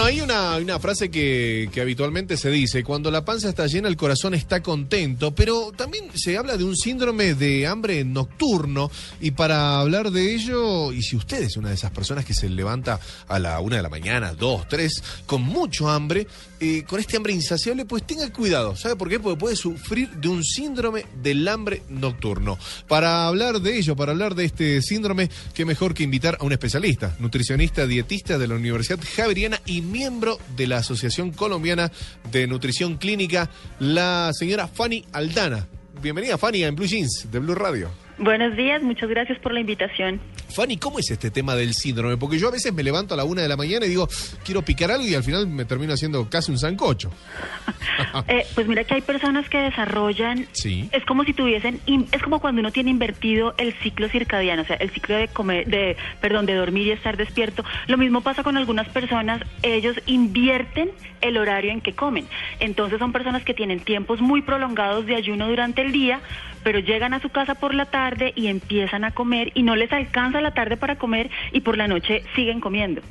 Bueno, hay una, una frase que, habitualmente se dice, cuando la panza está llena el corazón está contento, pero también se habla de un síndrome de hambre nocturno y para hablar de ello, y si usted es una de esas personas que se levanta a la una de la mañana, dos, tres, con mucho hambre, eh, con este hambre insaciable, pues tenga cuidado, ¿sabe por qué? Porque puede sufrir de un síndrome del hambre nocturno. Para hablar de ello, para hablar de este síndrome, qué mejor que invitar a un especialista, nutricionista, dietista de la Universidad Javeriana y miembro de la Asociación Colombiana de Nutrición Clínica, la señora Fanny Aldana. Bienvenida Fanny en Blue Jeans de Blue Radio. Buenos días, muchas gracias por la invitación. Fanny, ¿cómo es este tema del síndrome? Porque yo a veces me levanto a la una de la mañana y digo, quiero picar algo y al final me termino haciendo casi un sancocho. Eh, pues mira que hay personas que desarrollan, Sí. es como si tuviesen, es como cuando uno tiene invertido el ciclo circadiano, o sea, el ciclo de comer, de, perdón, de dormir y estar despierto. Lo mismo pasa con algunas personas, ellos invierten el horario en que comen. Entonces son personas que tienen tiempos muy prolongados de ayuno durante el día, pero llegan a su casa por la tarde y empiezan a comer y no les alcanza la tarde para comer y por la noche siguen comiendo.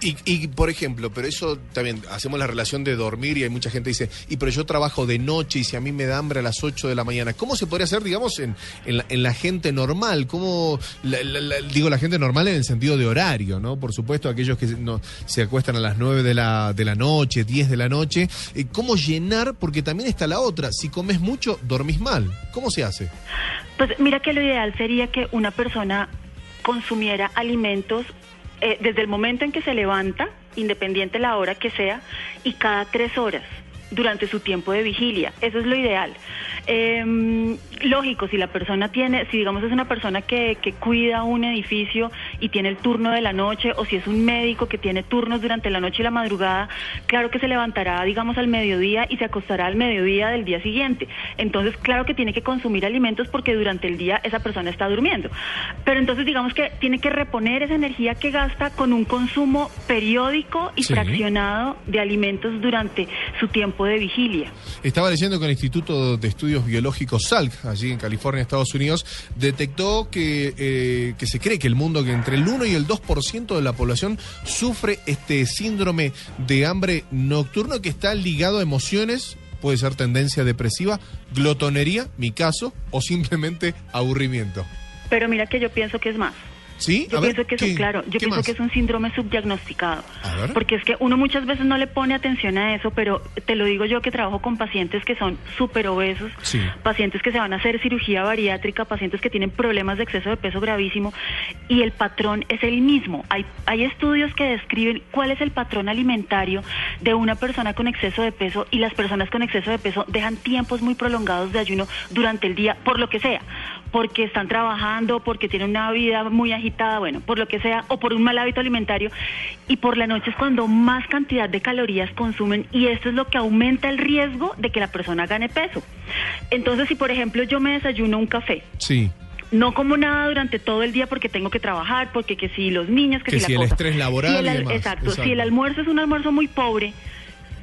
Y, y, por ejemplo, pero eso también hacemos la relación de dormir y hay mucha gente que dice, y pero yo trabajo de noche y si a mí me da hambre a las 8 de la mañana, ¿cómo se podría hacer, digamos, en, en, la, en la gente normal? ¿Cómo, digo la gente normal en el sentido de horario, ¿no? Por supuesto, aquellos que se acuestan a las 9 de la, de la noche, 10 de la noche, eh, ¿cómo llenar? Porque también está la otra, si comes mucho, dormís mal. ¿Cómo se hace? Pues mira que lo ideal sería que una persona consumiera alimentos eh, desde el momento en que se levanta, independiente la hora que sea, y cada tres horas durante su tiempo de vigilia. Eso es lo ideal. Eh, lógico, si la persona tiene, si digamos es una persona que, que cuida un edificio y tiene el turno de la noche, o si es un médico que tiene turnos durante la noche y la madrugada, claro que se levantará, digamos, al mediodía y se acostará al mediodía del día siguiente. Entonces, claro que tiene que consumir alimentos porque durante el día esa persona está durmiendo. Pero entonces, digamos que tiene que reponer esa energía que gasta con un consumo periódico y Sí. fraccionado de alimentos durante su tiempo de vigilia. Estaba leyendo que el Instituto de Estudios Biológicos SALC, allí en California, Estados Unidos, detectó que, eh, que se cree que el mundo, que entre el 1 y el 2% de la población sufre este síndrome de hambre nocturno que está ligado a emociones, puede ser tendencia depresiva, glotonería, mi caso, o simplemente aburrimiento. Pero mira que yo pienso que es más. ¿Sí? Yo A ver, pienso que es ¿qué- un, claro, yo pienso más? que es un síndrome subdiagnosticado. Porque es que uno muchas veces no le pone atención a eso, pero te lo digo yo que trabajo con pacientes que son súper obesos, Sí. pacientes que se van a hacer cirugía bariátrica, pacientes que tienen problemas de exceso de peso gravísimo, y el patrón es el mismo. Hay, hay estudios que describen cuál es el patrón alimentario de una persona con exceso de peso, y las personas con exceso de peso dejan tiempos muy prolongados de ayuno durante el día, por lo que sea, porque están trabajando, porque tienen una vida muy agitada, bueno, por lo que sea, o por un mal hábito alimentario, y por la noche es cuando más cantidad de calorías consumen, y esto es lo que aumenta el riesgo de que la persona gane peso. Entonces, si por ejemplo yo me desayuno un café, Sí. no como nada durante todo el día porque tengo que trabajar, porque que si los niños, que, Que si si la el cosa. estrés laboral Si el y al- demás, exacto, exacto. si el almuerzo es un almuerzo muy pobre,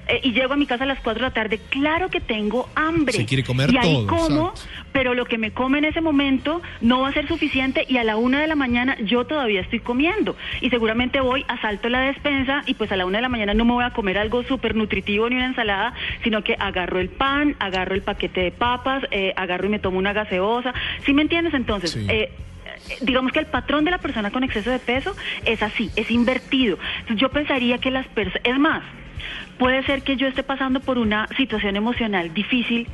eh, y llego a mi casa a las 4 de la tarde, claro que tengo hambre. Se quiere comer y ahí todo, como, exacto. pero lo que me come en ese momento no va a ser suficiente y a la una de la mañana yo todavía estoy comiendo. Y seguramente voy, asalto la despensa y pues a la una de la mañana no me voy a comer algo súper nutritivo ni una ensalada, sino que agarro el pan, agarro el paquete de papas, eh, agarro y me tomo una gaseosa. ¿Sí me entiendes? Entonces, Sí. eh, eh, digamos que el patrón de la persona con exceso de peso es así, es invertido. Entonces, yo pensaría que las personas, es más, puede ser que yo esté pasando por una situación emocional difícil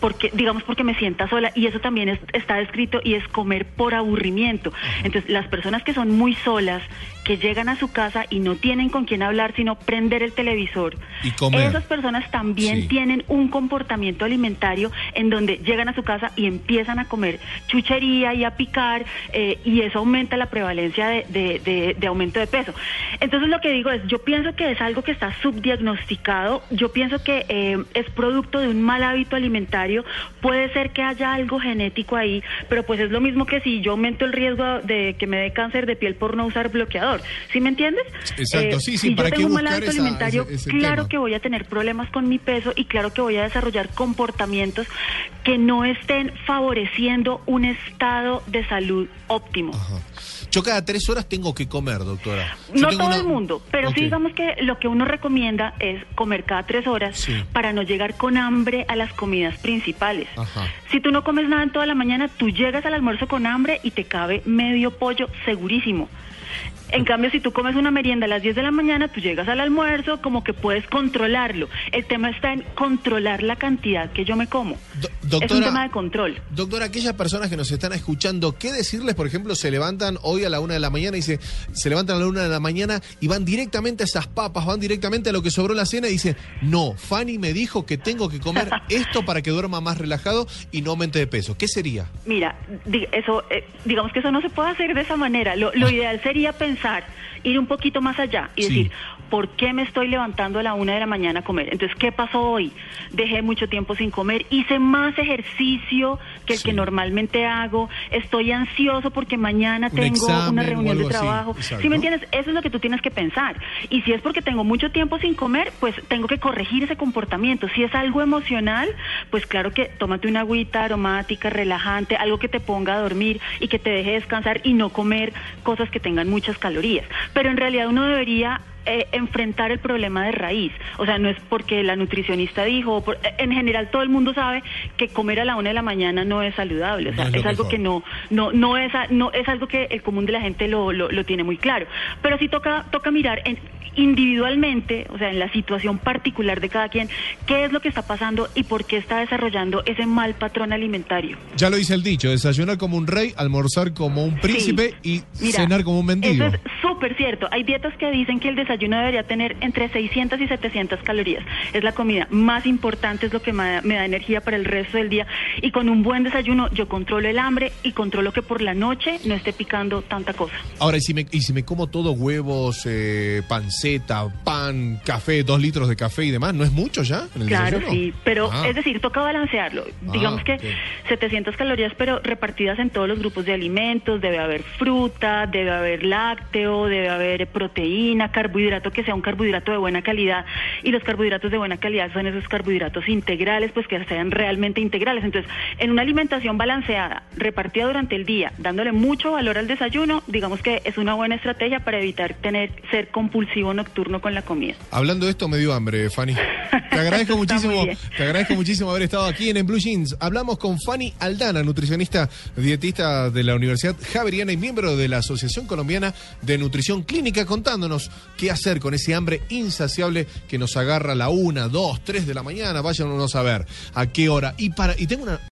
porque digamos porque me sienta sola y eso también es- está descrito y es comer por aburrimiento. Entonces, las personas que son muy solas, que llegan a su casa y no tienen con quién hablar, sino prender el televisor. Y comer. Esas personas también Sí. tienen un comportamiento alimentario en donde llegan a su casa y empiezan a comer chuchería y a picar eh, y eso aumenta la prevalencia de, de- de- de aumento de peso. Entonces lo que digo es, yo pienso que es algo que está subdiagnosticado, yo pienso que eh, es producto de un mal hábito alimentario, puede ser que haya algo genético ahí, pero pues es lo mismo que si yo aumento el riesgo de que me dé cáncer de piel por no usar bloqueador, ¿sí me entiendes? Exacto, sí, sí, si ¿para yo tengo un mal hábito esa- alimentario, ese- ese claro tema? que voy a tener problemas con mi peso y claro que voy a desarrollar comportamientos que no estén favoreciendo un estado de salud óptimo. Ajá. Yo cada tres horas tengo que comer, doctora. Yo No todo una- el mundo, pero sí digamos que lo que uno recomienda es comer cada tres horas Sí. para no llegar con hambre a las comidas principales. Ajá. Si tú no comes nada en toda la mañana, tú llegas al almuerzo con hambre y te cabe medio pollo segurísimo. En cambio, si tú comes una merienda a las 10 de la mañana, tú llegas al almuerzo como que puedes controlarlo. El tema está en controlar la cantidad que yo me como. Do- es un doctora- tema de control. Doctora, aquellas personas que nos están escuchando, ¿qué decirles? Por ejemplo, se levantan hoy a la una de la mañana y se, se levantan a la una de la mañana y van directamente a esas papas, van directamente a lo que sobró la cena y dicen, no, Fanny me dijo que tengo que comer esto para que duerma más relajado y no aumente de peso. ¿Qué sería? Mira, eso, eh, digamos que eso no se puede hacer de esa manera. Lo, lo ideal sería pensar, ir un poquito más allá y Sí. decir, ¿por qué me estoy levantando a la una de la mañana a comer? Entonces, ¿qué pasó hoy? Dejé mucho tiempo sin comer, hice más ejercicio que el Sí. que normalmente hago, estoy ansioso porque mañana Un tengo examen una reunión de así, trabajo. exacto. ¿Sí me entiendes? Eso es lo que tú tienes que pensar. Y si es porque tengo mucho tiempo sin comer, pues tengo que corregir ese comportamiento. Si es algo emocional, pues claro que tómate una agüita aromática, relajante, algo que te ponga a dormir y que te deje descansar y no comer cosas que tengan muchas calorías. Pero en realidad uno debería eh, enfrentar el problema de raíz. O sea, no es porque la nutricionista dijo, por- en general todo el mundo sabe que comer a la una de la mañana no es saludable. O sea, No es algo que no, no, no es, no es algo que el común de la gente lo, lo, lo tiene muy claro. Pero sí toca, toca mirar en- individualmente, o sea, en la situación particular de cada quien, qué es lo que está pasando y por qué está desarrollando ese mal patrón alimentario. Ya lo dice el dicho, desayunar como un rey, almorzar como un príncipe y Mira, cenar como un mendigo. Eso es súper cierto. Hay dietas que dicen que el desayuno debería tener entre 600 y 700 calorías. Es la comida más importante, es lo que me da, energía para el resto del día. Y con un buen desayuno yo controlo el hambre y controlo que por la noche no esté picando tanta cosa. Ahora, ¿y si me, y si me como todo huevos, eh, panceta, pan, café, dos litros de café y demás, ¿no es mucho ya? en el Claro, desayuno? sí, pero Ah. es decir, toca balancearlo. Ah, Digamos que ok. 700 calorías, pero repartidas en todos los grupos de alimentos. Debe haber fruta, debe haber lácteo, debe haber proteína, carbohidrato que sea un carbohidrato de buena calidad. Y los carbohidratos de buena calidad son esos carbohidratos integrales, pues que sean realmente integrales. Entonces, en una alimentación balanceada, repartida durante el día, dándole mucho valor al desayuno, digamos que es una buena estrategia para evitar tener ser compulsivo nocturno con la comida. Hablando de esto, me dio hambre, Fanny. Te agradezco muchísimo, te agradezco muchísimo haber estado aquí en, en Blue Jeans. Hablamos con Fanny Aldana, nutricionista dietista de la Universidad Javeriana y miembro de la Asociación Colombiana de Nutrición Clínica, contándonos qué hacer con ese hambre insaciable que nos agarra a la una, dos, tres de la mañana. Váyanos a ver a qué hora. Y para, y tengo una,